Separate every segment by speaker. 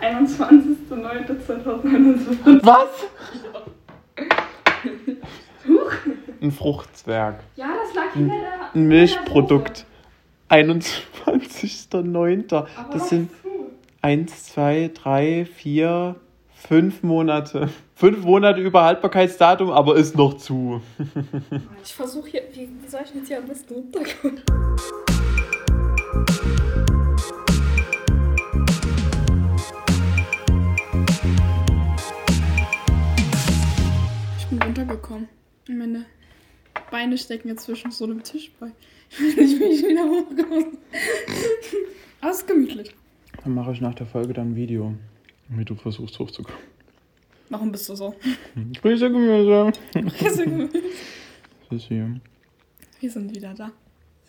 Speaker 1: 21.09.2021.
Speaker 2: Was? Ein Fruchtzwerg.
Speaker 1: Ja, das lag hinter der.
Speaker 2: Ein Milchprodukt. 21.09. Das sind 1, 2, 3, 4, 5 Monate. 5 Monate über Haltbarkeitsdatum, aber ist noch zu.
Speaker 1: Ich versuche hier. Wie, wie soll ich jetzt hier am besten runterkommen? Meine Beine stecken jetzt zwischen so einem Tischbein. Ich bin nicht wieder hochgekommen. Aber es ist gemütlich.
Speaker 2: Dann mache ich nach der Folge dann ein Video, wie du versuchst hochzukommen.
Speaker 1: Warum bist du so?
Speaker 2: Grüße Gemüse. Das ist hier.
Speaker 1: wir sind wieder da.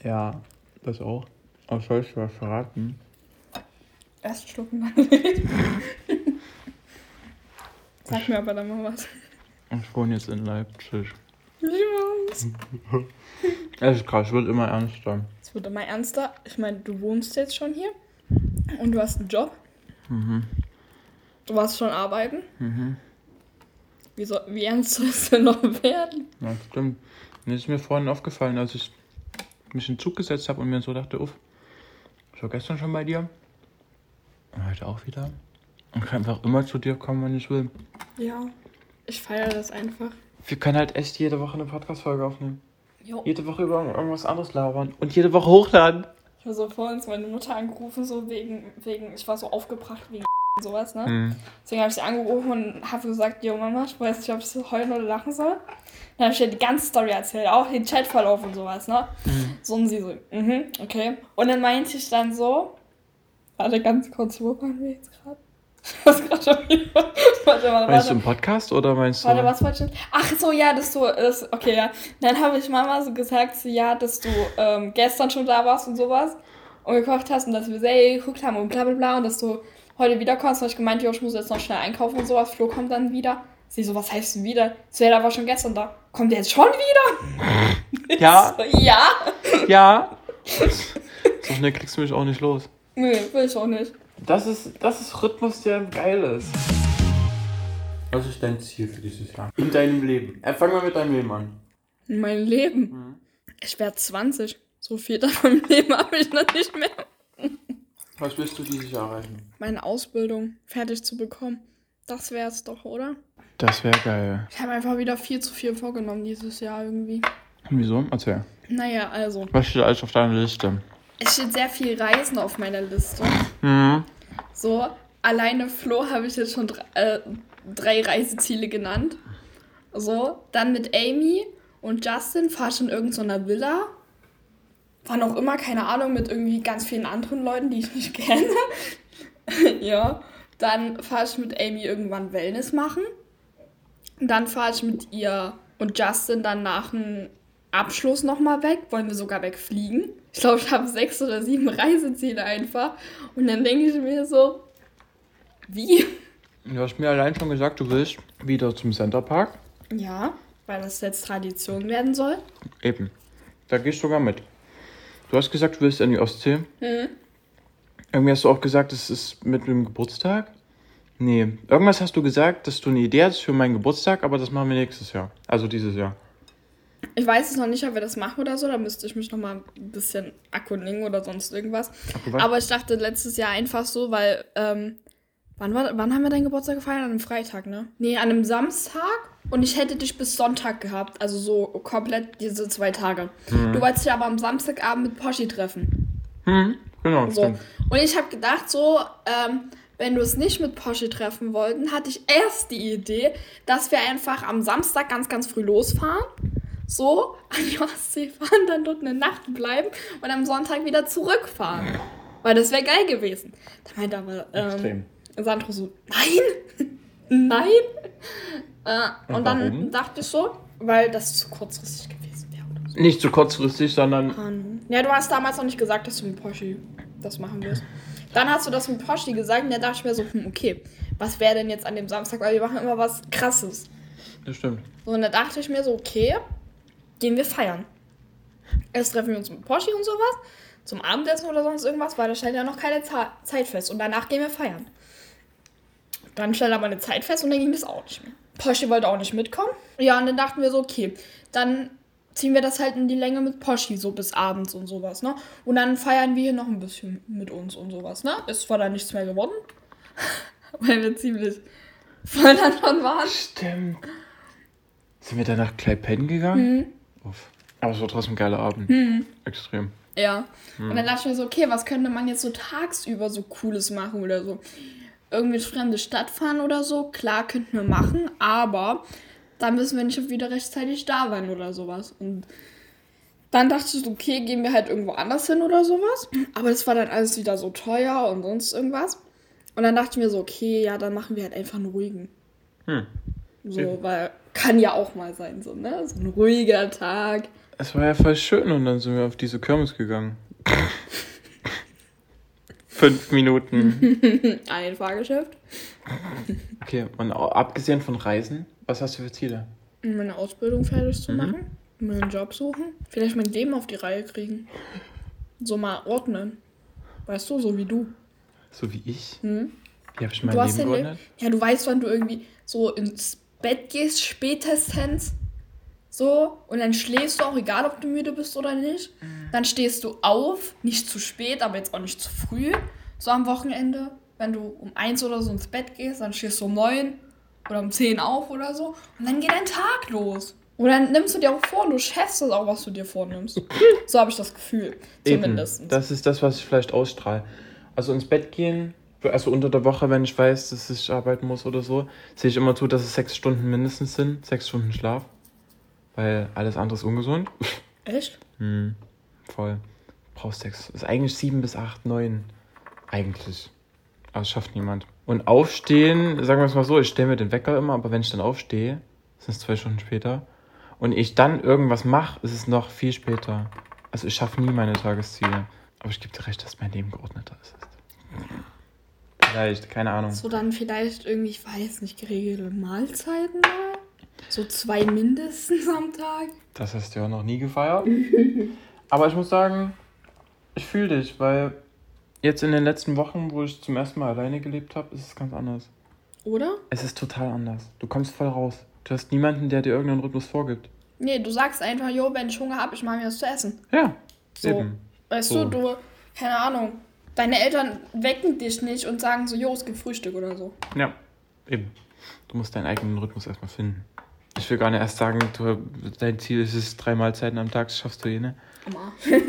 Speaker 2: Ja, das auch. Aber soll ich was verraten?
Speaker 1: Erst schlucken, dann. Sag mir aber dann mal was.
Speaker 2: Ich wohne jetzt in Leipzig.
Speaker 1: Weiß.
Speaker 2: Es ist krass, wird immer ernster.
Speaker 1: Es wird immer ernster. Ich meine, du wohnst jetzt schon hier und du hast einen Job.
Speaker 2: Mhm.
Speaker 1: Du warst schon arbeiten.
Speaker 2: Mhm.
Speaker 1: Wie, soll, wie ernst soll es denn noch werden?
Speaker 2: Ja, stimmt. Das ist mir vorhin aufgefallen, als ich mich in den Zug gesetzt habe und mir so dachte, uff, ich war gestern schon bei dir. Und heute auch wieder. Und kann einfach immer zu dir kommen, wenn ich will.
Speaker 1: Ja. Ich feiere das einfach.
Speaker 2: Wir können halt echt jede Woche eine Podcast-Folge aufnehmen.
Speaker 1: Jo.
Speaker 2: Jede Woche über irgendwas anderes labern. Und jede Woche hochladen.
Speaker 1: Ich habe so vorhin meine Mutter angerufen, so wegen, wegen, ich war so aufgebracht wegen und sowas, ne?
Speaker 2: Mhm.
Speaker 1: Deswegen habe ich sie angerufen und habe gesagt, jo Mama, ich weiß nicht, ob ich so heulen oder lachen soll. Dann habe ich ihr die ganze Story erzählt, auch den Chatverlauf und sowas, ne? So und sie so, mhm, okay. Und dann meinte ich dann so, warte ganz kurz, wo waren wir jetzt gerade? Was gerade schon wieder? Warte, warte,
Speaker 2: Meinst du
Speaker 1: warte.
Speaker 2: im Podcast oder meinst du?
Speaker 1: Warte, was wollte ich? Ach so, ja, dass du, das, okay, ja. Dann habe ich Mama so gesagt, so, ja, dass du ähm, gestern schon da warst und sowas und gekocht hast und dass wir Serie geguckt haben und bla bla bla und dass du heute wiederkommst. Und ich gemeint, jo, ich muss jetzt noch schnell einkaufen und sowas. Flo kommt dann wieder. Sie so, was heißt denn wieder? So, ja, der war schon gestern da. Kommt der jetzt schon wieder?
Speaker 2: Ja.
Speaker 1: So, ja.
Speaker 2: Ja. so schnell kriegst du mich auch nicht los.
Speaker 1: Nö, will ich auch nicht.
Speaker 2: Das ist, das ist Rhythmus, der geil ist. Was ist dein Ziel für dieses Jahr? In deinem Leben. Äh, fang mal mit deinem Leben an.
Speaker 1: Mein Leben. Ich werde 20. So viel davon im Leben habe ich noch nicht mehr.
Speaker 2: Was willst du dieses Jahr erreichen?
Speaker 1: Meine Ausbildung fertig zu bekommen. Das wäre es doch, oder?
Speaker 2: Das wäre geil.
Speaker 1: Ich habe einfach wieder viel zu viel vorgenommen dieses Jahr irgendwie.
Speaker 2: Wieso? Erzähl.
Speaker 1: Naja, also.
Speaker 2: Was steht alles auf deiner Liste?
Speaker 1: Es steht sehr viel Reisen auf meiner Liste.
Speaker 2: Mhm.
Speaker 1: So, alleine Flo habe ich jetzt schon drei, äh, drei Reiseziele genannt. So, dann mit Amy und Justin fahre ich in irgendeiner Villa. Wann auch immer, keine Ahnung, mit irgendwie ganz vielen anderen Leuten, die ich nicht kenne. ja. Dann fahre ich mit Amy irgendwann Wellness machen. Dann fahre ich mit ihr und Justin dann nach dem Abschluss nochmal weg. Wollen wir sogar wegfliegen. Ich glaube, ich habe sechs oder sieben Reiseziele einfach. Und dann denke ich mir so, wie?
Speaker 2: Du hast mir allein schon gesagt, du willst wieder zum Centerpark.
Speaker 1: Ja, weil das jetzt Tradition werden soll.
Speaker 2: Eben. Da gehst du sogar mit. Du hast gesagt, du willst an die Ostsee.
Speaker 1: Mhm.
Speaker 2: Irgendwie hast du auch gesagt, es ist mit dem Geburtstag. Nee, irgendwas hast du gesagt, dass du eine Idee hast für meinen Geburtstag, aber das machen wir nächstes Jahr. Also dieses Jahr.
Speaker 1: Ich weiß es noch nicht, ob wir das machen oder so. Da müsste ich mich noch mal ein bisschen erkundigen oder sonst irgendwas.
Speaker 2: Ach?
Speaker 1: Aber ich dachte letztes Jahr einfach so, weil, ähm, wann, war, wann haben wir deinen Geburtstag gefeiert? An einem Freitag, ne? Nee, an einem Samstag. Und ich hätte dich bis Sonntag gehabt. Also so komplett diese zwei Tage. Du wolltest dich aber am Samstagabend mit Poschi treffen.
Speaker 2: Hm, genau,
Speaker 1: So.
Speaker 2: stimmt.
Speaker 1: Und ich habe gedacht, so, ähm, wenn du es nicht mit Porsche treffen wollten, hatte ich erst die Idee, dass wir einfach am Samstag ganz, ganz früh losfahren. So, an die Ostsee fahren, dann dort eine Nacht bleiben und am Sonntag wieder zurückfahren. Weil das wäre geil gewesen. Da meinte aber ähm. Sandro so, nein, nein. Äh, und,
Speaker 2: Und
Speaker 1: dann dachte ich so, weil das zu kurzfristig gewesen wäre so.
Speaker 2: Nicht zu kurzfristig, sondern
Speaker 1: Mann. Ja, du hast damals noch nicht gesagt, dass du mit Porsche das machen wirst. Dann hast du das mit Porsche gesagt und da dachte ich mir so, hm, okay, was wäre denn jetzt an dem Samstag, weil wir machen immer was krasses.
Speaker 2: das stimmt.
Speaker 1: So, und da dachte ich mir so, okay, gehen wir feiern. Erst treffen wir uns mit Porsche und sowas, zum Abendessen oder sonst irgendwas, weil da stellt ja noch keine Za- Zeit fest. Und danach gehen wir feiern. Dann stellt aber eine Zeit fest und dann ging das auch nicht mehr. Porsche wollte auch nicht mitkommen. Ja, und dann dachten wir so, okay, dann ziehen wir das halt in die Länge mit Poschi, so bis abends und sowas, ne? Und dann feiern wir hier noch ein bisschen mit uns und sowas, ne? Ist zwar dann nichts mehr geworden, weil wir ziemlich voll schon waren.
Speaker 2: Stimmt. Sind wir danach gleich pennen gegangen?
Speaker 1: Mhm.
Speaker 2: Aber es war trotzdem ein geiler Abend. Extrem.
Speaker 1: Ja. Und dann dachte ich mir so, okay, was könnte man jetzt so tagsüber so Cooles machen oder so? Irgendwie in fremde Stadt fahren oder so, klar, könnten wir machen, aber da müssen wir nicht wieder rechtzeitig da sein oder sowas. Und dann dachte ich, so, okay, gehen wir halt irgendwo anders hin oder sowas. Aber das war dann alles wieder so teuer und sonst irgendwas. Und dann dachte ich mir so, okay, ja, dann machen wir halt einfach einen ruhigen.
Speaker 2: Hm.
Speaker 1: So, weil kann ja auch mal sein, so, ne? So ein ruhiger Tag.
Speaker 2: Es war ja voll schön und dann sind wir auf diese Kirmes gegangen. Fünf Minuten.
Speaker 1: Ein Fahrgeschäft.
Speaker 2: Okay, und abgesehen von Reisen, was hast du für Ziele?
Speaker 1: meine Ausbildung fertig zu machen, mir einen Job suchen, vielleicht mein Leben auf die Reihe kriegen. So mal ordnen. Weißt du, so wie du.
Speaker 2: So wie ich?
Speaker 1: Hm?
Speaker 2: Wie habe ich mein
Speaker 1: Du hast
Speaker 2: Leben
Speaker 1: ja,
Speaker 2: geordnet?
Speaker 1: ja, du weißt, wann du irgendwie so ins Bett gehst, spätestens. So, und dann schläfst du auch, egal ob du müde bist oder nicht. Dann stehst du auf, nicht zu spät, aber jetzt auch nicht zu früh. So am Wochenende, wenn du um eins oder so ins Bett gehst, dann stehst du um neun oder um zehn auf oder so. Und dann geht dein Tag los. Und dann nimmst du dir auch vor, du schaffst das auch, was du dir vornimmst. So habe ich das Gefühl.
Speaker 2: Eben,
Speaker 1: Zumindest.
Speaker 2: das ist das, was ich vielleicht ausstrahle. Also ins Bett gehen, also unter der Woche, wenn ich weiß, dass ich arbeiten muss oder so, sehe ich immer zu, dass es sechs Stunden mindestens sind, sechs Stunden Schlaf. Weil alles andere ist ungesund.
Speaker 1: Echt?
Speaker 2: Hm, voll. Brauchst sechs. Ist eigentlich sieben bis acht, neun. Eigentlich. Aber das schafft niemand. Und aufstehen, sagen wir es mal so, ich stelle mir den Wecker immer, aber wenn ich dann aufstehe, sind es zwei Stunden später. Und ich dann irgendwas mache, ist es noch viel später. Also ich schaffe nie meine Tagesziele. Aber ich gebe dir recht, dass mein Leben geordneter ist. Vielleicht, keine Ahnung.
Speaker 1: So dann vielleicht irgendwie, ich weiß nicht, geregelte Mahlzeiten mal? So zwei mindestens am Tag?
Speaker 2: Das hast du ja noch nie gefeiert. Aber ich muss sagen, ich fühle dich, weil jetzt in den letzten Wochen, wo ich zum ersten Mal alleine gelebt habe, ist es ganz anders.
Speaker 1: Oder?
Speaker 2: Es ist total anders. Du kommst voll raus. Du hast niemanden, der dir irgendeinen Rhythmus vorgibt.
Speaker 1: Nee, du sagst einfach, jo, wenn ich Hunger habe, ich mache mir was zu essen.
Speaker 2: Ja,
Speaker 1: So.
Speaker 2: eben.
Speaker 1: Weißt
Speaker 2: So.
Speaker 1: du, du, keine Ahnung, deine Eltern wecken dich nicht und sagen so, jo, es gibt Frühstück oder so.
Speaker 2: Ja, eben. Du musst deinen eigenen Rhythmus erstmal finden. Ich will gar nicht erst sagen, du, dein Ziel ist es, drei Mahlzeiten am Tag, schaffst du eh nicht.
Speaker 1: Amma.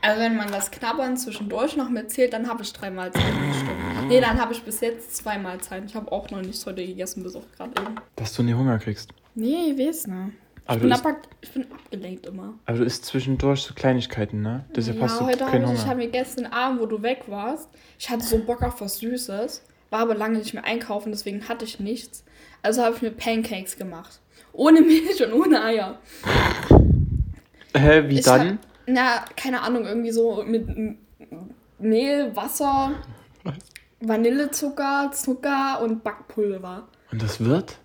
Speaker 1: also wenn man das Knabbern zwischendurch noch mitzählt, dann habe ich drei Mahlzeiten bestimmt. Nee, dann habe ich bis jetzt zwei Mahlzeiten. Ich habe auch noch nichts heute gegessen, bis auf gerade eben.
Speaker 2: Dass du nie Hunger kriegst.
Speaker 1: Nee, ich weiß nicht.
Speaker 2: Aber
Speaker 1: Ich bin, ab, ich bin abgelenkt immer.
Speaker 2: aber du isst zwischendurch so Kleinigkeiten, ne? Deshalb
Speaker 1: ja,
Speaker 2: hast du
Speaker 1: heute
Speaker 2: keinen
Speaker 1: ich, ich
Speaker 2: Hunger.
Speaker 1: habe mir gestern Abend, wo du weg warst, ich hatte so Bock auf was Süßes, war aber lange nicht mehr einkaufen, deswegen hatte ich nichts. Also habe ich mir Pancakes gemacht. Ohne Milch und ohne Eier.
Speaker 2: Hä, wie
Speaker 1: Ich
Speaker 2: dann?
Speaker 1: hab- Na, keine Ahnung, irgendwie so mit Mehl, Wasser, Vanillezucker, Zucker und Backpulver.
Speaker 2: Und das wird?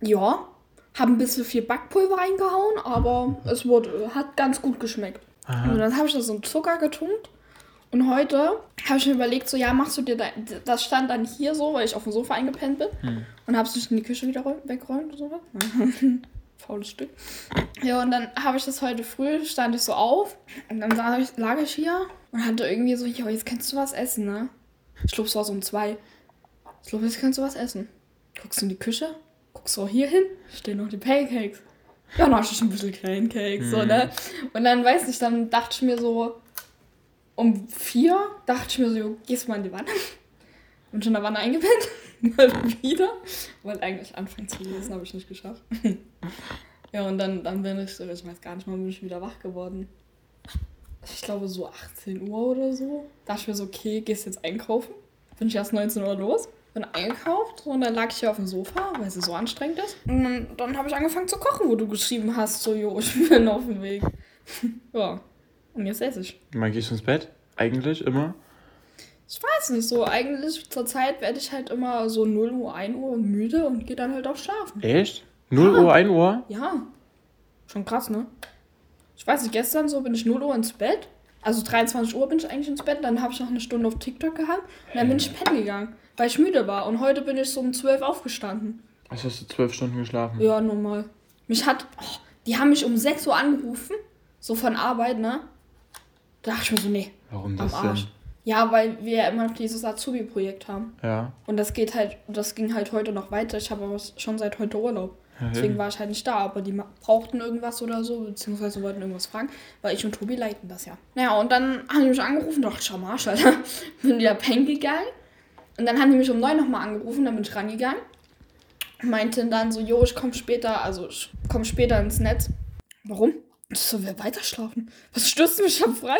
Speaker 1: Ja, haben ein bisschen viel Backpulver reingehauen, aber es wurde, hat ganz gut geschmeckt. Und dann habe ich das in Zucker getunkt. Und heute habe ich mir überlegt, so, ja, machst du dir da, das stand dann hier so, weil ich auf dem Sofa eingepennt bin. Und habe es nicht in die Küche wieder räum- weggeräumt oder so. Faules Stück. Ja, und dann habe ich das heute früh, stand ich so auf. Und dann lag ich, lag ich hier und hatte irgendwie so, ja, jetzt kannst du was essen, ne? Ich glaube, es war so um zwei. Ich glaube, jetzt kannst du was essen. Guckst du in die Küche, du auch hier hin, stehen noch die Pancakes. Ja, du schon ein bisschen Pancakes, so, ne? Und dann, weiß nicht, dann dachte ich mir so, um vier dachte ich mir so, gehst mal in die Wanne. Und schon in der Wanne eingepennt. Mal wieder. Wollte eigentlich anfangen zu lesen, habe ich nicht geschafft. ja, und dann, dann bin ich so, ich weiß gar nicht mal, bin ich wieder wach geworden. Ich glaube so 18 Uhr oder so. Dachte ich mir so, okay, gehst jetzt einkaufen. Bin ich erst 19 Uhr los. Bin eingekauft und dann lag ich hier auf dem Sofa, weil es so anstrengend ist. Und dann, dann habe ich angefangen zu kochen, wo du geschrieben hast, so, jo, ich bin auf dem Weg. ja. Und jetzt esse ich.
Speaker 2: Mal gehst du ins Bett? Eigentlich immer?
Speaker 1: Ich weiß nicht, so eigentlich zur Zeit werde ich halt immer so 0 Uhr, 1 Uhr müde und gehe dann halt auch schlafen.
Speaker 2: Echt? 0
Speaker 1: Ja.
Speaker 2: Uhr, 1 Uhr?
Speaker 1: Ja, schon krass, ne? Ich weiß nicht, gestern so bin ich 0 Uhr ins Bett, Also 23 Uhr bin ich eigentlich ins Bett, dann habe ich noch eine Stunde auf TikTok gehabt und dann bin ich pennen gegangen, weil ich müde war. Und heute bin ich so um 12 aufgestanden.
Speaker 2: Also hast du zwölf Stunden geschlafen?
Speaker 1: Ja, normal. Mich hat. Oh, die haben mich um 6 Uhr angerufen, so von Arbeit, ne? Da dachte ich mir so, nee.
Speaker 2: Warum
Speaker 1: Am
Speaker 2: das
Speaker 1: Arsch.
Speaker 2: denn?
Speaker 1: Ja, weil wir ja immer noch dieses Azubi-Projekt haben.
Speaker 2: Ja.
Speaker 1: Und das geht halt, das ging halt heute noch weiter. Ich habe aber schon seit heute Urlaub. Deswegen war ich halt nicht da, aber die brauchten irgendwas oder so, beziehungsweise wollten irgendwas fragen, weil ich und Tobi leiten das ja. Naja, und dann haben die mich angerufen, dachte ich, schau mal, Arsch, Alter. Bin wieder pennen gegangen. Und dann haben die mich um neun nochmal angerufen, dann bin ich rangegangen. Meinten dann so, jo, ich komme später, also ich komme später ins Netz. Warum? Ich so, wer weiter schlafen? Was stürzt mich, ich hab frei.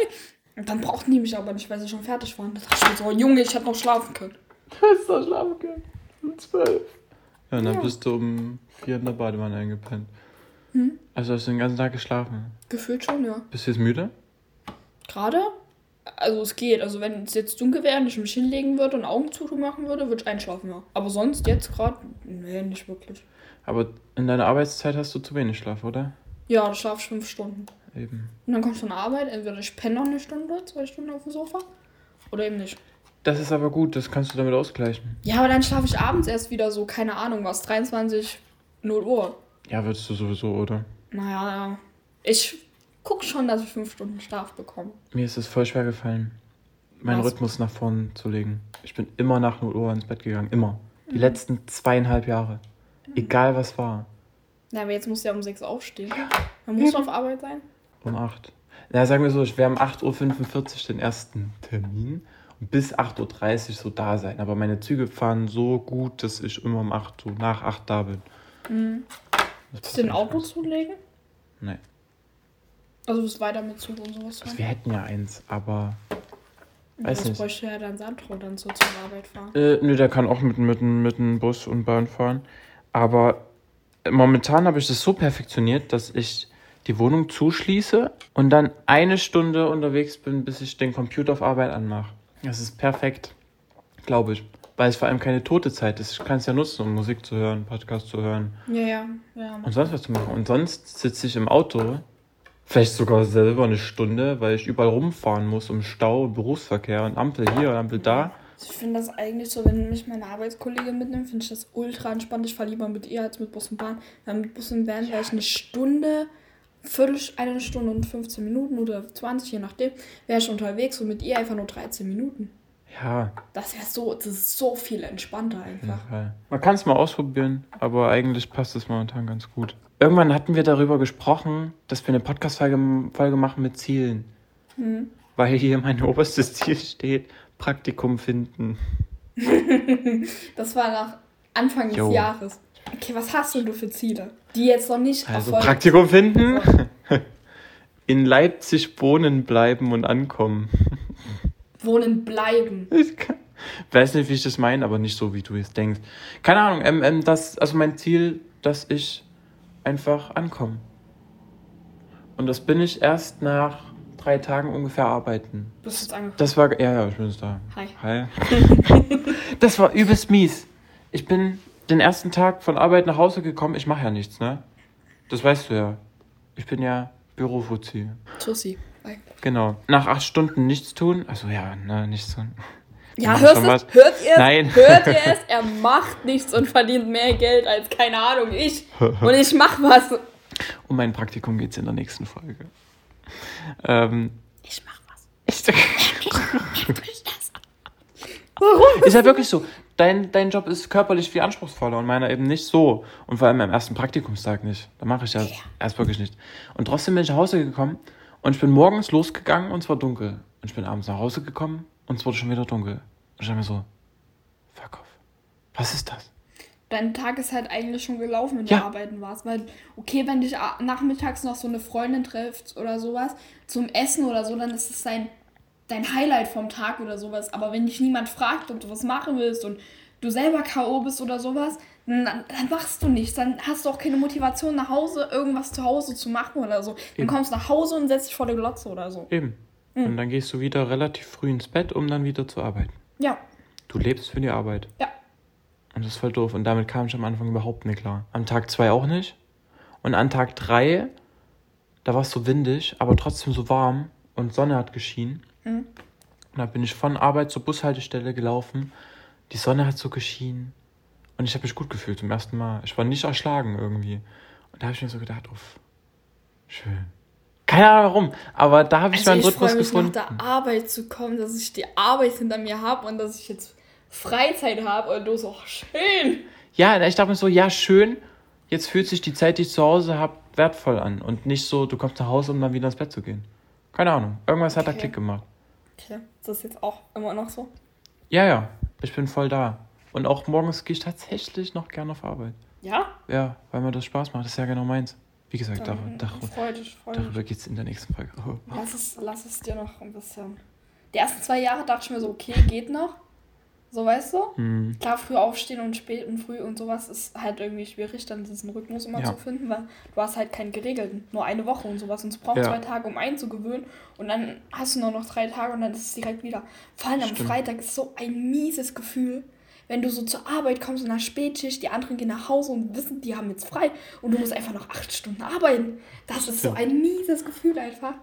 Speaker 1: Und dann brauchten die mich aber nicht, weil sie schon fertig waren. Da dachte ich mir so, Junge, ich hätte noch schlafen können.
Speaker 2: Hast du schlafen können? Um zwölf. Ja, und dann
Speaker 1: Ja.
Speaker 2: bist du um vier in der Badewanne eingepennt.
Speaker 1: Hm?
Speaker 2: Also hast du den ganzen Tag geschlafen.
Speaker 1: Gefühlt schon, ja.
Speaker 2: Bist du jetzt müde?
Speaker 1: Gerade? Also es geht. Also wenn es jetzt dunkel wäre und ich mich hinlegen würde und Augen zu machen würde, würde ich einschlafen, ja. Aber sonst jetzt gerade, nee, nicht wirklich.
Speaker 2: Aber in deiner Arbeitszeit hast du zu wenig Schlaf, oder?
Speaker 1: Ja, da schlafe ich fünf Stunden.
Speaker 2: Eben.
Speaker 1: Und dann kommst du von der Arbeit, entweder ich penne noch eine Stunde, zwei Stunden auf dem Sofa. Oder eben nicht.
Speaker 2: Das ist aber gut, das kannst du damit ausgleichen.
Speaker 1: Ja, aber dann schlafe ich abends erst wieder so, keine Ahnung was, 23, 0 Uhr.
Speaker 2: Ja, würdest du sowieso, oder?
Speaker 1: Naja, ja. Ich guck schon, dass ich fünf Stunden Schlaf bekomme.
Speaker 2: Mir ist es voll schwer gefallen, meinen
Speaker 1: Was?
Speaker 2: Rhythmus nach vorn zu legen. Ich bin immer nach 0 Uhr ins Bett gegangen. Immer.
Speaker 1: Mhm.
Speaker 2: Die letzten zweieinhalb Jahre. Egal was war.
Speaker 1: Na, aber jetzt musst du ja um sechs aufstehen. Man muss auf Arbeit sein.
Speaker 2: Um 8. Na, sagen wir so, ich werde um 8.45 Uhr den ersten Termin bis 8.30 Uhr so da sein. Aber meine Züge fahren so gut, dass ich immer um 8 Uhr, nach 8 da bin.
Speaker 1: Mhm. Willst du den Auto
Speaker 2: nicht.
Speaker 1: zulegen?
Speaker 2: Nee.
Speaker 1: Also du bist weiter mit Zug und sowas
Speaker 2: Also wir hätten ja eins, aber. Weiß
Speaker 1: das
Speaker 2: nicht.
Speaker 1: bräuchte ja dann Sandro dann so zur Arbeit fahren.
Speaker 2: Äh, nö, der kann auch mit, mit, mit dem Bus und Bahn fahren. Aber momentan habe ich das so perfektioniert, dass ich die Wohnung zuschließe und dann eine Stunde unterwegs bin, bis ich den Computer auf Arbeit anmache. Das ist perfekt, glaube ich. Weil es vor allem keine tote Zeit ist. Ich kann es ja nutzen, um Musik zu hören, Podcast zu hören
Speaker 1: Ja, ja, ja.
Speaker 2: und sonst was zu machen. Und sonst sitze ich im Auto, vielleicht sogar selber eine Stunde, weil ich überall rumfahren muss, um Stau Berufsverkehr und Ampel hier und Ampel da.
Speaker 1: Ich finde das eigentlich so, wenn mich meine Arbeitskollegin mitnimmt, finde ich das ultra entspannt. Ich fahre lieber mit ihr als mit Bus und Bahn. Weil mit Bus und Bahn wäre ich eine Stunde, Viertel, eine Stunde und 15 Minuten oder 20, je nachdem, wäre ich unterwegs und mit ihr einfach nur 13 Minuten.
Speaker 2: Ja,
Speaker 1: Das wäre so, das ist so viel entspannter einfach.
Speaker 2: Fall. Man kann es mal ausprobieren, aber eigentlich passt es momentan ganz gut. Irgendwann hatten wir darüber gesprochen, dass wir eine Podcast-Folge Folge machen mit Zielen.
Speaker 1: Hm.
Speaker 2: Weil hier mein oberstes Ziel steht, Praktikum finden.
Speaker 1: Das war nach Anfang des
Speaker 2: Jo.
Speaker 1: Jahres. Okay, was hast denn du für Ziele? Die jetzt noch nicht
Speaker 2: Also
Speaker 1: erfolgt
Speaker 2: Praktikum finden, in Leipzig wohnen bleiben und ankommen.
Speaker 1: Wohnen bleiben.
Speaker 2: Ich kann, weiß nicht, wie ich das meine, aber nicht so, wie du es denkst. Keine Ahnung, ähm, ähm, das, also mein Ziel, dass ich einfach ankomme. Und das bin ich erst nach drei Tagen ungefähr arbeiten.
Speaker 1: Bist du jetzt angefangen?
Speaker 2: Das war, ja, ja, ich bin jetzt da.
Speaker 1: Hi.
Speaker 2: Hi. das war übelst mies. Ich bin den ersten Tag von Arbeit nach Hause gekommen. Ich mache ja nichts, ne? Das weißt du ja. Ich bin ja Bürofuzzi.
Speaker 1: Tussi.
Speaker 2: Genau. Nach acht Stunden nichts tun. Also ja, ne, nichts tun.
Speaker 1: Ja, hörst
Speaker 2: was.
Speaker 1: Hört ihr es?
Speaker 2: Nein.
Speaker 1: Hört ihr es? Er macht nichts und verdient mehr Geld als, keine Ahnung, ich. Und ich mach was.
Speaker 2: Um mein Praktikum geht es in der nächsten Folge. Ähm,
Speaker 1: Ich mach was.
Speaker 2: ich,
Speaker 1: Warum?
Speaker 2: ist ja wirklich so. Dein, dein Job ist körperlich viel anspruchsvoller und meiner eben nicht so. Und vor allem am ersten Praktikumstag nicht. Da mache ich ja erst wirklich nicht. Und trotzdem bin ich nach Hause gekommen und ich bin morgens losgegangen und es war dunkel. Und ich bin abends nach Hause gekommen und es wurde schon wieder dunkel. Und ich dachte mir so, fuck off. Was ist das?
Speaker 1: Dein Tag ist halt eigentlich schon gelaufen, wenn du
Speaker 2: Ja.
Speaker 1: arbeiten warst. Weil, okay, wenn dich nachmittags noch so eine Freundin trifft oder sowas, zum Essen oder so, dann ist es dein, dein Highlight vom Tag oder sowas. Aber wenn dich niemand fragt, ob du was machen willst und du selber K.O. bist oder sowas, dann, dann machst du nichts. Dann hast du auch keine Motivation nach Hause, irgendwas zu Hause zu machen oder so. Dann
Speaker 2: Eben.
Speaker 1: kommst du nach Hause und setzt dich vor der Glotze oder so.
Speaker 2: Eben.
Speaker 1: Hm.
Speaker 2: Und dann gehst du wieder relativ früh ins Bett, um dann wieder zu arbeiten.
Speaker 1: Ja,
Speaker 2: Du lebst für die Arbeit.
Speaker 1: ja.
Speaker 2: Und das ist voll doof. Und damit kam ich am Anfang überhaupt nicht klar. Am Tag zwei auch nicht. Und an Tag drei, da war es so windig, aber trotzdem so warm. und Sonne hat geschienen.
Speaker 1: Mhm.
Speaker 2: Und da bin ich von Arbeit zur Bushaltestelle gelaufen. Die Sonne hat so geschienen. Und ich habe mich gut gefühlt zum ersten Mal. Ich war nicht erschlagen irgendwie. Und da habe ich mir so gedacht, uff, schön. Keine Ahnung warum, aber da habe ich
Speaker 1: Also
Speaker 2: meinen
Speaker 1: ich
Speaker 2: Rhythmus
Speaker 1: freue mich
Speaker 2: gefunden.
Speaker 1: nach der Arbeit zu kommen, dass ich die Arbeit hinter mir habe und dass ich jetzt Freizeit habe und du so, ach, schön.
Speaker 2: Ja, ich dachte mir so, ja, schön. Jetzt fühlt sich die Zeit, die ich zu Hause habe, wertvoll an. Und nicht so, du kommst nach Hause, um dann wieder ins Bett zu gehen. Keine Ahnung. Irgendwas hat da
Speaker 1: Okay.
Speaker 2: Klick gemacht.
Speaker 1: Okay, das ist jetzt auch immer noch so.
Speaker 2: Ja, ja, ich bin voll da. Und auch morgens gehe ich tatsächlich noch gerne auf Arbeit.
Speaker 1: Ja?
Speaker 2: Ja, weil mir das Spaß macht. Das ist ja genau meins. Wie gesagt, dar dar darüber geht es in der nächsten Folge. Oh.
Speaker 1: Lass es, lass es dir noch ein bisschen. Die ersten zwei Jahre dachte ich mir so, okay, geht noch. So, weißt du?
Speaker 2: Hm.
Speaker 1: Klar, früh aufstehen und spät und früh und sowas ist halt irgendwie schwierig, dann diesen Rhythmus immer
Speaker 2: Ja.
Speaker 1: zu finden, weil du hast halt keinen geregelten. Nur eine Woche und sowas. Und es braucht
Speaker 2: Ja.
Speaker 1: zwei Tage, um einzugewöhnen. Und dann hast du nur noch drei Tage und dann ist es direkt wieder. Vor allem am
Speaker 2: Stimmt.
Speaker 1: Freitag ist so ein mieses Gefühl, wenn du so zur Arbeit kommst in der Spätschicht, die anderen gehen nach Hause und wissen, die haben jetzt frei und du musst einfach noch acht Stunden arbeiten. Das ist so ein mieses Gefühl einfach.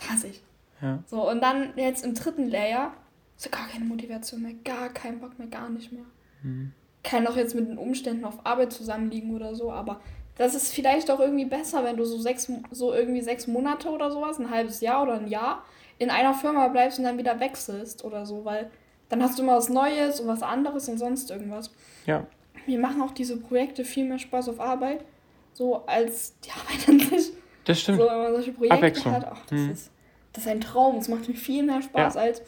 Speaker 1: Das hasse ich.
Speaker 2: Ja.
Speaker 1: So, und dann jetzt im dritten Layer so gar keine Motivation mehr, gar keinen Bock mehr, gar nicht mehr.
Speaker 2: Hm.
Speaker 1: Kann auch jetzt mit den Umständen auf Arbeit zusammenliegen oder so, aber das ist vielleicht auch irgendwie besser, wenn du so sechs, so irgendwie sechs Monate oder sowas, ein halbes Jahr oder ein Jahr in einer Firma bleibst und dann wieder wechselst oder so, weil dann hast du immer was Neues und was anderes und sonst irgendwas.
Speaker 2: Ja.
Speaker 1: Mir machen auch diese Projekte viel mehr Spaß auf Arbeit, so als die Arbeit an sich.
Speaker 2: Das stimmt.
Speaker 1: So, wenn man solche Projekte
Speaker 2: Abwechslung.
Speaker 1: hat, ach, das,
Speaker 2: Mhm.
Speaker 1: ist, das ist ein Traum. Es macht mir viel mehr Spaß
Speaker 2: Ja.
Speaker 1: als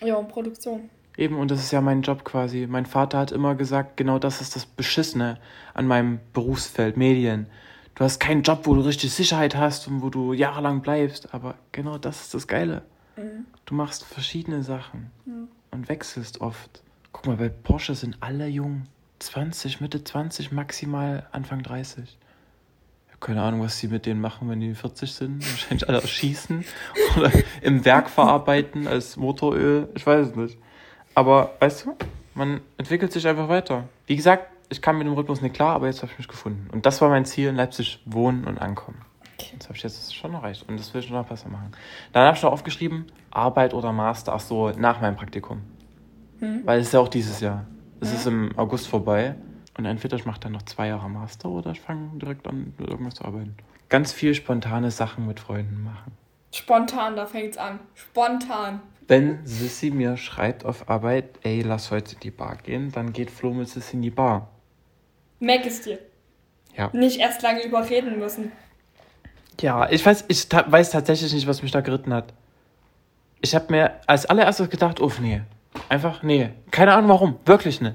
Speaker 1: ja, Produktion.
Speaker 2: Eben, und das ist ja mein Job quasi. Mein Vater hat immer gesagt, genau das ist das Beschissene an meinem Berufsfeld, Medien. Du hast keinen Job, wo du richtig Sicherheit hast und wo du jahrelang bleibst, aber genau das ist das Geile.
Speaker 1: Mhm.
Speaker 2: Du machst verschiedene Sachen
Speaker 1: Ja.
Speaker 2: und wechselst oft. Guck mal, bei Porsche sind alle jung. 20, Mitte 20, maximal Anfang 30. Keine Ahnung, was die mit denen machen, wenn die 40 sind. Wahrscheinlich alle erschießen oder im Werk verarbeiten als Motoröl. Ich weiß es nicht. Aber weißt du, man entwickelt sich einfach weiter. Wie gesagt, ich kam mit dem Rhythmus nicht klar, aber jetzt habe ich mich gefunden. Und das war mein Ziel, in Leipzig wohnen und ankommen.
Speaker 1: Okay.
Speaker 2: Das habe ich jetzt schon erreicht und das will ich noch besser machen. Dann habe ich noch aufgeschrieben, Arbeit oder Master, ach so, nach meinem Praktikum.
Speaker 1: Hm.
Speaker 2: Weil es ist ja auch dieses Jahr. Es
Speaker 1: Ja.
Speaker 2: ist im August vorbei. Und entweder ich mache dann noch zwei Jahre Master oder ich fange direkt an, mit irgendwas zu arbeiten. Ganz viel spontane Sachen mit Freunden machen.
Speaker 1: Spontan, da fängt's an. Spontan.
Speaker 2: Wenn Sissy mir schreibt auf Arbeit, ey, lass heute in die Bar gehen, dann geht Flo mit Sissy in die Bar.
Speaker 1: Merk es dir.
Speaker 2: Ja.
Speaker 1: Nicht erst lange überreden müssen.
Speaker 2: Ja, ich weiß, ich ta weiß tatsächlich nicht, was mich da geritten hat. Ich habe mir als allererstes gedacht, uff, nee. Einfach, nee. Keine Ahnung warum. Wirklich nicht.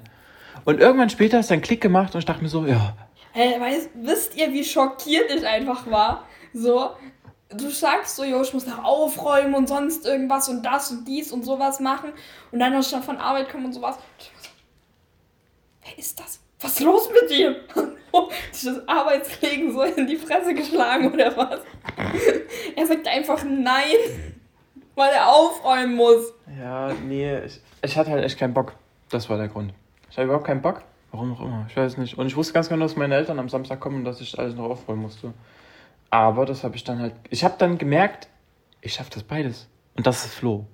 Speaker 2: Und irgendwann später ist ein Klick gemacht und ich dachte mir so, ja,
Speaker 1: Hey, weißt, wisst ihr, wie schockiert ich einfach war? So, du sagst so, jo, ich muss noch aufräumen und sonst irgendwas und das und dies und sowas machen. Und dann noch schon von Arbeit kommen und sowas. Und so, Wer ist das? Was ist los mit dir? Sich das Arbeitslegen so in die Fresse geschlagen oder was? Er sagt einfach nein, weil er aufräumen muss.
Speaker 2: Ja, nee, ich, ich hatte halt echt keinen Bock. Das war der Grund. Ich hatte überhaupt keinen Bock. Warum auch immer, ich weiß nicht. Und ich wusste ganz genau, dass meine Eltern am Samstag kommen und dass ich alles noch aufräumen musste. Aber das habe ich dann halt. Ich habe dann gemerkt, ich schaffe das beides. Und das ist Flo.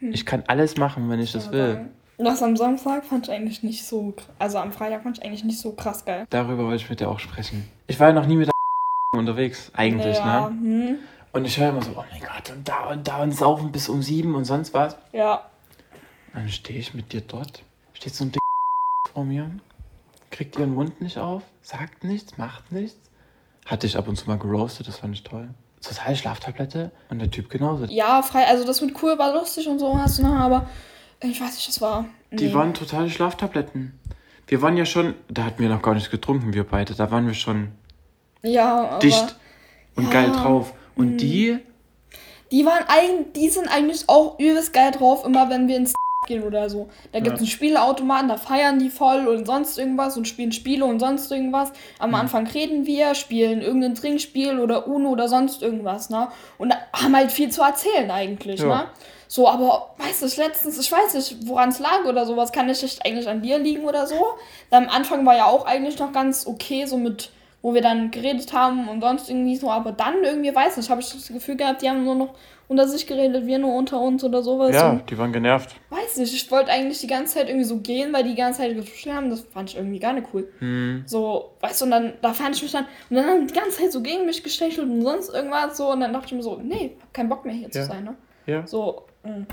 Speaker 2: Ich kann alles machen, wenn ich das will.
Speaker 1: Und das am Samstag fand ich eigentlich nicht so, also am Freitag fand ich eigentlich nicht so krass geil.
Speaker 2: Darüber wollte ich mit dir auch sprechen. Ich war ja noch nie mit der unterwegs, eigentlich,
Speaker 1: ja,
Speaker 2: ne?
Speaker 1: Hm,
Speaker 2: Und ich höre immer so, oh mein Gott, und da und da und saufen bis um sieben und sonst was.
Speaker 1: ja.
Speaker 2: Dann stehe ich mit dir dort, steht so ein Dick vor mir, kriegt ihren Mund nicht auf, sagt nichts, macht nichts. Hatte ich ab und zu mal geroastet, das fand ich toll. Total Schlaftablette und der Typ genauso.
Speaker 1: Ja, frei, also das mit cool war lustig und so hast du noch, aber ich weiß nicht, das war.
Speaker 2: Die
Speaker 1: nee.
Speaker 2: waren totale Schlaftabletten. Wir waren ja schon, da hatten wir noch gar nichts getrunken, wir beide. Da waren wir schon
Speaker 1: Ja, aber
Speaker 2: dicht und
Speaker 1: ja,
Speaker 2: geil drauf. Und
Speaker 1: mhm.
Speaker 2: die,
Speaker 1: Die waren eigentlich, die sind eigentlich auch übelst geil drauf, immer wenn wir ins gehen oder so. Da gibt es
Speaker 2: Ja.
Speaker 1: einen Spieleautomaten, da feiern die voll und sonst irgendwas und spielen Spiele und sonst irgendwas. Am
Speaker 2: Mhm.
Speaker 1: Anfang reden wir, spielen irgendein Trinkspiel oder Uno oder sonst irgendwas, ne? Und haben halt viel zu erzählen eigentlich,
Speaker 2: Ja.
Speaker 1: ne? So, aber weißt du, ich letztens, ich weiß nicht, woran es lag oder sowas, kann nicht echt eigentlich an dir liegen oder so. Am Anfang war ja auch eigentlich noch ganz okay, so mit wo wir dann geredet haben und sonst irgendwie so, aber dann irgendwie, weiß nicht, habe ich das Gefühl gehabt, die haben nur noch unter sich geredet, wir nur unter uns oder sowas.
Speaker 2: Ja, die waren genervt.
Speaker 1: weiß nicht, ich wollte eigentlich die ganze Zeit irgendwie so gehen, weil die die ganze Zeit getuschelt haben, das fand ich irgendwie gar nicht cool.
Speaker 2: Hm.
Speaker 1: So, weißt du, und dann, da fand ich mich dann, und dann haben die ganze Zeit so gegen mich gestechelt und sonst irgendwas so, und dann dachte ich mir so, nee, hab keinen Bock mehr hier
Speaker 2: Ja.
Speaker 1: zu sein, ne?
Speaker 2: Ja.
Speaker 1: So, mh.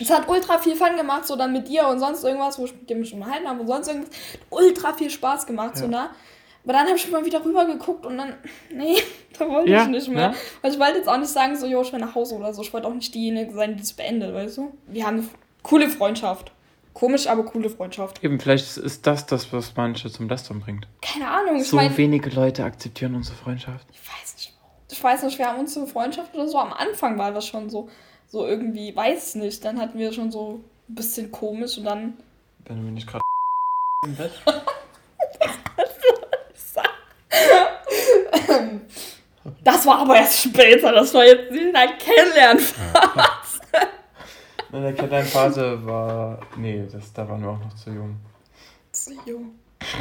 Speaker 1: es hat ultra viel Fun gemacht, so dann mit dir und sonst irgendwas, wo ich mit dir mich unterhalten habe und sonst irgendwas. Ultra viel Spaß gemacht, so,
Speaker 2: Ja.
Speaker 1: ne? Aber dann habe ich mal wieder rüber geguckt und dann, nee, da wollte
Speaker 2: Ja,
Speaker 1: ich nicht mehr.
Speaker 2: ja.
Speaker 1: Weil ich wollte jetzt auch nicht sagen, so, jo, ich will nach Hause oder so. Ich wollte auch nicht diejenige sein, die es beendet, weißt du? Wir haben eine coole Freundschaft. Komisch, aber coole Freundschaft.
Speaker 2: Eben, vielleicht ist das das, was manche zum Lästern bringt.
Speaker 1: Keine Ahnung, ich
Speaker 2: so
Speaker 1: meine,
Speaker 2: wenige Leute akzeptieren unsere Freundschaft.
Speaker 1: ich weiß nicht. Ich weiß nicht, wir haben unsere Freundschaft oder so. Am Anfang war das schon so, so irgendwie, weiß nicht. Dann hatten wir schon so ein bisschen komisch und dann
Speaker 2: Wenn du mir nicht gerade im Bett.
Speaker 1: Das war aber erst später, das war jetzt in der Kennenlernphase.
Speaker 2: In der Kennenlernphase war. Nee, das, da waren wir auch noch zu jung.
Speaker 1: Zu jung.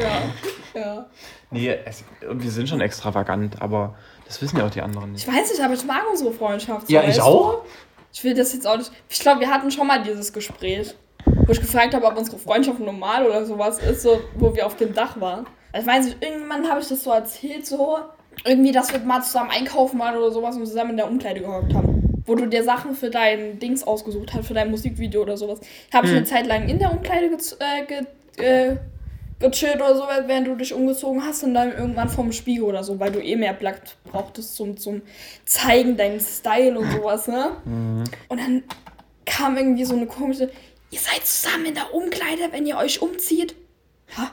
Speaker 1: Ja, ja.
Speaker 2: Nee, es, wir sind schon extravagant, aber das wissen ja auch die anderen
Speaker 1: Ich
Speaker 2: nicht.
Speaker 1: weiß nicht, aber ich mag unsere Freundschaft. so,
Speaker 2: Ja, ich auch.
Speaker 1: Du? Ich will das jetzt auch nicht. Ich glaube, wir hatten schon mal dieses Gespräch, wo ich gefragt habe, ob unsere Freundschaft normal oder sowas ist, so, wo wir auf dem Dach waren. Ich weiß nicht, irgendwann habe ich das so erzählt, so. Irgendwie, dass wir mal zusammen einkaufen waren oder sowas und zusammen in der Umkleide gehockt haben. Wo du dir Sachen für dein Dings ausgesucht hast, für dein Musikvideo oder sowas. Habe ich
Speaker 2: Hm.
Speaker 1: eine Zeit lang in der Umkleide gez- äh, ge äh, gechillt oder so, während du dich umgezogen hast und dann irgendwann vom Spiegel oder so, weil du eh mehr Blatt brauchtest zum, zum Zeigen, deinen Style und sowas, ne?
Speaker 2: Mhm.
Speaker 1: Und dann kam irgendwie so eine komische, ihr seid zusammen in der Umkleide, wenn ihr euch umzieht. Ja,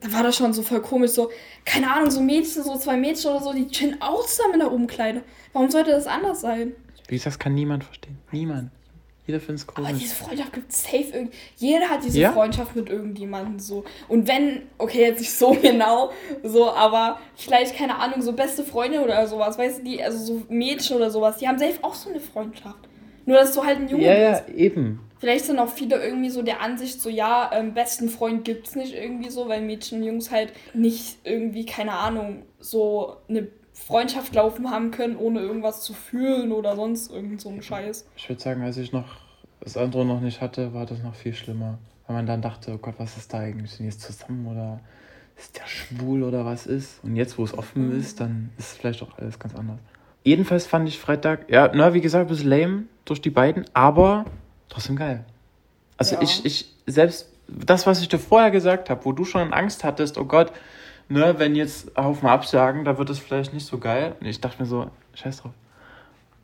Speaker 1: da war das schon so voll komisch, so, keine Ahnung, so Mädchen, so zwei Mädchen oder so, die chillen auch zusammen in der Umkleide. Warum sollte das anders sein?
Speaker 2: Wie gesagt, das kann niemand verstehen. Niemand. Jeder findet es
Speaker 1: Aber
Speaker 2: komisch.
Speaker 1: diese Freundschaft gibt safe irgendwie. Jeder hat diese
Speaker 2: Ja.
Speaker 1: Freundschaft mit irgendjemandem so. Und wenn, okay, jetzt nicht so genau, so, aber vielleicht, keine Ahnung, so beste Freunde oder sowas, weißt du, die, also so Mädchen oder sowas, die haben safe auch so eine Freundschaft. Nur, dass du halt ein Junge
Speaker 2: Ja,
Speaker 1: bist.
Speaker 2: ja, eben.
Speaker 1: Vielleicht sind auch viele irgendwie so der Ansicht, so ja, ähm, besten Freund gibt's nicht irgendwie so, weil Mädchen und Jungs halt nicht irgendwie, keine Ahnung, so eine Freundschaft laufen haben können, ohne irgendwas zu fühlen oder sonst irgend so ein Scheiß.
Speaker 2: Ich würde sagen, als ich noch das andere noch nicht hatte, war das noch viel schlimmer. Weil man dann dachte, oh Gott, was ist da eigentlich? Sind die jetzt zusammen oder ist der schwul oder was ist? Und jetzt, wo es offen ist, dann ist vielleicht auch alles ganz anders. Jedenfalls fand ich Freitag, ja, na, wie gesagt, ein bisschen lame durch die beiden, aber trotzdem geil. Also
Speaker 1: Ja.
Speaker 2: ich, ich, selbst das, was ich dir vorher gesagt habe, wo du schon Angst hattest, oh Gott, ne, wenn jetzt Haufen absagen, da wird es vielleicht nicht so geil. Und ich dachte mir so, scheiß drauf.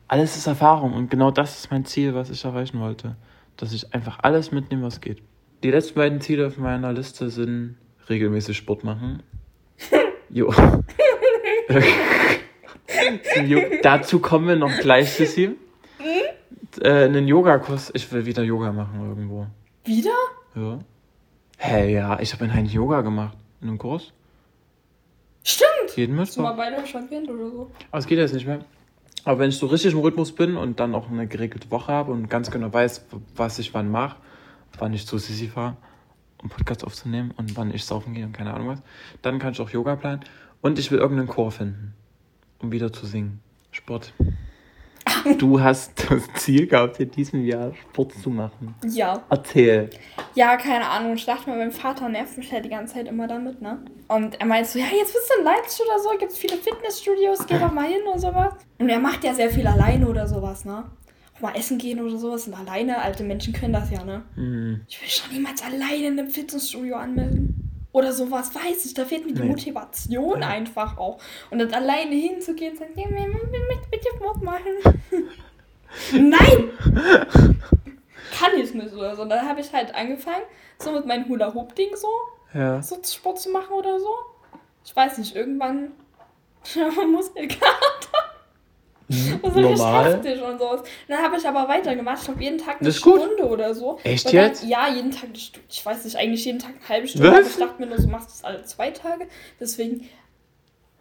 Speaker 2: Alles ist Erfahrung und genau das ist mein Ziel, was ich erreichen wollte. Dass ich einfach alles mitnehme, was geht. Die letzten beiden Ziele auf meiner Liste sind regelmäßig Sport machen. Jo. Dazu kommen wir noch gleich, Sissi. Äh, einen Yogakurs. Ich will wieder Yoga machen irgendwo.
Speaker 1: Wieder?
Speaker 2: Ja. Hey, ja, ich habe in Heinz Yoga gemacht. In einem Kurs.
Speaker 1: Stimmt!
Speaker 2: Jeden
Speaker 1: Hast du mal
Speaker 2: Mittwoch.
Speaker 1: beide schon kennt oder so?
Speaker 2: Aber es geht jetzt nicht mehr. Aber wenn ich so richtig im Rhythmus bin und dann auch eine geregelte Woche habe und ganz genau weiß, was ich wann mache, wann ich zu Sisi fahre, um Podcast aufzunehmen und wann ich saufen gehe und keine Ahnung was, dann kann ich auch Yoga planen. Und ich will irgendeinen Chor finden, um wieder zu singen. Sport. Du hast das Ziel gehabt, in diesem Jahr Sport zu machen.
Speaker 1: Ja.
Speaker 2: Erzähl.
Speaker 1: Ja, keine Ahnung. Ich dachte mal, mein Vater nervt mich halt die ganze Zeit immer damit, ne? Und er meint so, ja, jetzt bist du in Leipzig oder so, gibt's viele Fitnessstudios, geh doch mal hin und sowas. Und er macht ja sehr viel alleine oder sowas, ne? Auch mal essen gehen oder sowas und alleine, alte Menschen können das ja, ne?
Speaker 2: Hm.
Speaker 1: Ich will schon niemals alleine in einem Fitnessstudio anmelden. Oder sowas, weiß ich. Da fehlt mir die
Speaker 2: Nee.
Speaker 1: Motivation einfach auch. Und dann alleine hinzugehen und sagen, ja, ich möchte bitte Sport machen. Nein! Kann ich nicht oder so. Und dann habe ich halt angefangen, so mit meinem Hula-Hoop-Ding so,
Speaker 2: Ja.
Speaker 1: so Sport zu machen oder so. Ich weiß nicht, irgendwann Muskelkater. Und so
Speaker 2: Normal.
Speaker 1: und sowas. Dann habe ich aber weitergemacht. Ich habe jeden Tag eine. Stunde oder so.
Speaker 2: Echt
Speaker 1: dann,
Speaker 2: jetzt?
Speaker 1: Ja, jeden Tag eine Stunde. Ich weiß nicht, eigentlich jeden Tag eine halbe Stunde.
Speaker 2: Was?
Speaker 1: Ich dachte mir nur, du machst das alle zwei Tage. Deswegen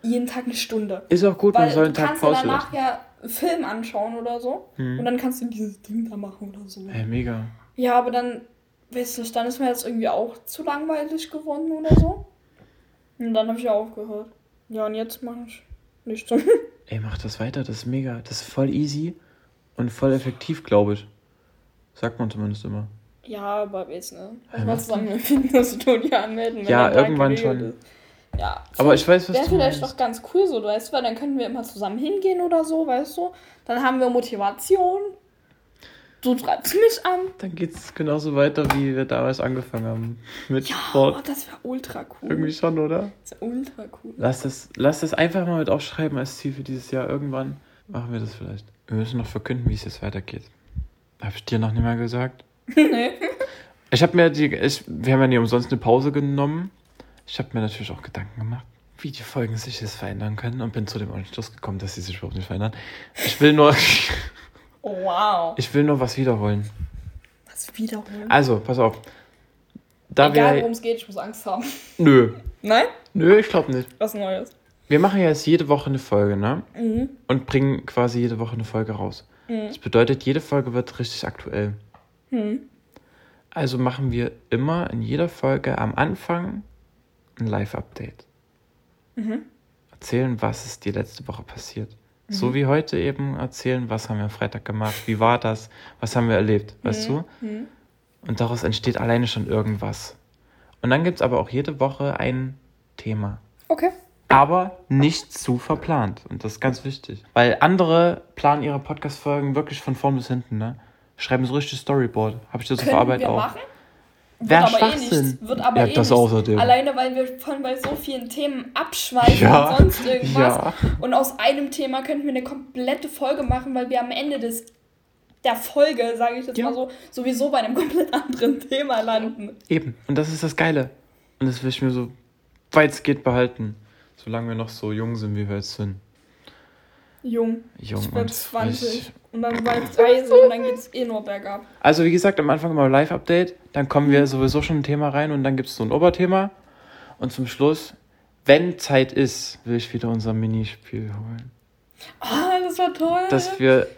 Speaker 1: jeden Tag eine Stunde.
Speaker 2: Ist auch gut, man soll
Speaker 1: du
Speaker 2: einen Tag
Speaker 1: kannst ja
Speaker 2: Pause
Speaker 1: danach ja einen Film anschauen oder so.
Speaker 2: Hm.
Speaker 1: Und dann kannst du dieses Ding da machen oder so.
Speaker 2: Hey, mega.
Speaker 1: Ja, aber dann, weißt du, dann ist mir das irgendwie auch zu langweilig geworden oder so. Und dann habe ich ja aufgehört. Ja, und jetzt mach ich nicht.
Speaker 2: Ey, mach das weiter, das ist mega. Das ist voll easy und voll effektiv, glaube ich. Sagt man zumindest immer.
Speaker 1: ja, aber jetzt, ne? Lass mal zusammen im Fitnessstudio anmelden. wenn
Speaker 2: Ja, irgendwann schon.
Speaker 1: ist. Ja.
Speaker 2: Aber ich weiß, was
Speaker 1: Wäre vielleicht
Speaker 2: meinst.
Speaker 1: doch ganz cool so, du weißt, weil dann könnten wir immer zusammen hingehen oder so, weißt du? Dann haben wir Motivation. Du treibst mich an.
Speaker 2: Dann geht's genauso weiter, wie wir damals angefangen haben. Mit
Speaker 1: Oh,
Speaker 2: Sport.
Speaker 1: das wäre ultra cool.
Speaker 2: Irgendwie schon, oder?
Speaker 1: Das wär ultra cool.
Speaker 2: Lass das, lass das einfach mal mit aufschreiben als Ziel für dieses Jahr. Irgendwann machen wir das vielleicht. Wir müssen noch verkünden, wie es jetzt weitergeht. Habe ich dir noch nicht mal gesagt?
Speaker 1: nee.
Speaker 2: Ich habe mir die, ich, wir haben ja nie umsonst eine Pause genommen. Ich habe mir natürlich auch Gedanken gemacht, wie die Folgen sich jetzt verändern können und bin zu dem Entschluss gekommen, dass sie sich überhaupt nicht verändern. Ich will nur,
Speaker 1: Oh, wow.
Speaker 2: ich will nur was wiederholen.
Speaker 1: Was wiederholen?
Speaker 2: Also, pass auf. Da
Speaker 1: Egal, worum es geht, ich muss Angst haben.
Speaker 2: nö,
Speaker 1: Nein?
Speaker 2: nö, ich glaube nicht.
Speaker 1: Was Neues.
Speaker 2: Wir machen ja jetzt jede Woche eine Folge, ne?
Speaker 1: Mhm.
Speaker 2: Und bringen quasi jede Woche eine Folge raus.
Speaker 1: Mhm.
Speaker 2: Das bedeutet, jede Folge wird richtig aktuell.
Speaker 1: Mhm.
Speaker 2: Also machen wir immer in jeder Folge am Anfang ein Live-Update.
Speaker 1: Mhm.
Speaker 2: Erzählen, was ist die letzte Woche passiert. So wie heute eben erzählen, was haben wir am Freitag gemacht, wie war das, was haben wir erlebt, weißt du?
Speaker 1: Mhm.
Speaker 2: Und daraus entsteht alleine schon irgendwas. Und dann gibt es aber auch jede Woche ein Thema.
Speaker 1: Okay.
Speaker 2: Aber nicht zu verplant. Und das ist ganz wichtig. Weil andere planen ihre Podcast-Folgen wirklich von vorn bis hinten, ne? Schreiben so richtig Storyboard. Habe ich das auf
Speaker 1: Können
Speaker 2: Arbeit
Speaker 1: wir
Speaker 2: auch.
Speaker 1: machen?
Speaker 2: Wär
Speaker 1: aber eh
Speaker 2: Schwachsinn.
Speaker 1: nichts. Wird aber
Speaker 2: Ja,
Speaker 1: eh
Speaker 2: das
Speaker 1: nichts.
Speaker 2: außerdem.
Speaker 1: Alleine, weil wir von bei so vielen Themen abschweifen
Speaker 2: Ja,
Speaker 1: und sonst irgendwas.
Speaker 2: ja.
Speaker 1: Und aus einem Thema könnten wir eine komplette Folge machen, weil wir am Ende des der Folge, sage ich jetzt
Speaker 2: Ja.
Speaker 1: mal so, sowieso bei einem komplett anderen Thema landen.
Speaker 2: Eben. Und das ist das Geile. Und das will ich mir so weit es geht behalten. Solange wir noch so jung sind, wie wir jetzt sind.
Speaker 1: Jung.
Speaker 2: Jung
Speaker 1: Ich bin
Speaker 2: und
Speaker 1: 20.
Speaker 2: frisch.
Speaker 1: Und dann bald 30 und dann geht's eh nur bergab.
Speaker 2: Also wie gesagt, am Anfang immer Live-Update. Dann kommen wir sowieso schon ein Thema rein und dann gibt es so ein Oberthema. Und zum Schluss, wenn Zeit ist, will ich wieder unser Minispiel holen.
Speaker 1: Ah, das war toll.
Speaker 2: Dass wir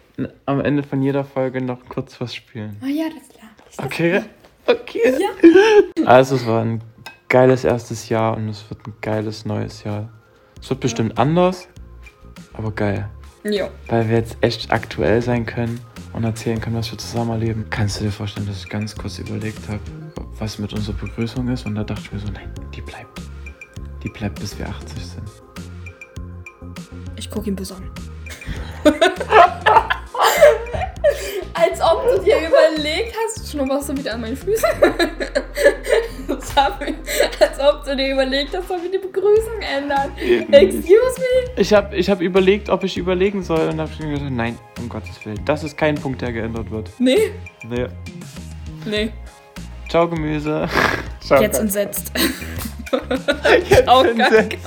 Speaker 2: am Ende von jeder Folge noch kurz was spielen.
Speaker 1: Ah ja, das klar. Ich
Speaker 2: Okay? Okay.
Speaker 1: Ja.
Speaker 2: Also es war ein geiles erstes Jahr und es wird ein geiles neues Jahr. Es wird bestimmt anders, aber geil.
Speaker 1: Jo.
Speaker 2: Weil wir jetzt echt aktuell sein können und erzählen können, was wir zusammen erleben. Kannst du dir vorstellen, dass ich ganz kurz überlegt habe, was mit unserer Begrüßung ist? Und da dachte ich mir so, nein, die bleibt. Die bleibt, bis wir 80 sind.
Speaker 1: Ich guck ihn bis an. Als ob du dir überlegt hast, schnupperst du wieder an meinen Füßen. Ich, als ob du dir überlegt hast, ob wir die Begrüßung ändern. Excuse me?
Speaker 2: Ich habe ich hab überlegt, ob ich überlegen soll und habe mir gesagt, nein, um Gottes Willen. Das ist kein Punkt, der geändert wird.
Speaker 1: Nee.
Speaker 2: Nee.
Speaker 1: Nee.
Speaker 2: Ciao, Gemüse. Ciao,
Speaker 1: Jetzt entsetzt.
Speaker 2: Jetzt
Speaker 1: Auch
Speaker 2: entsetzt.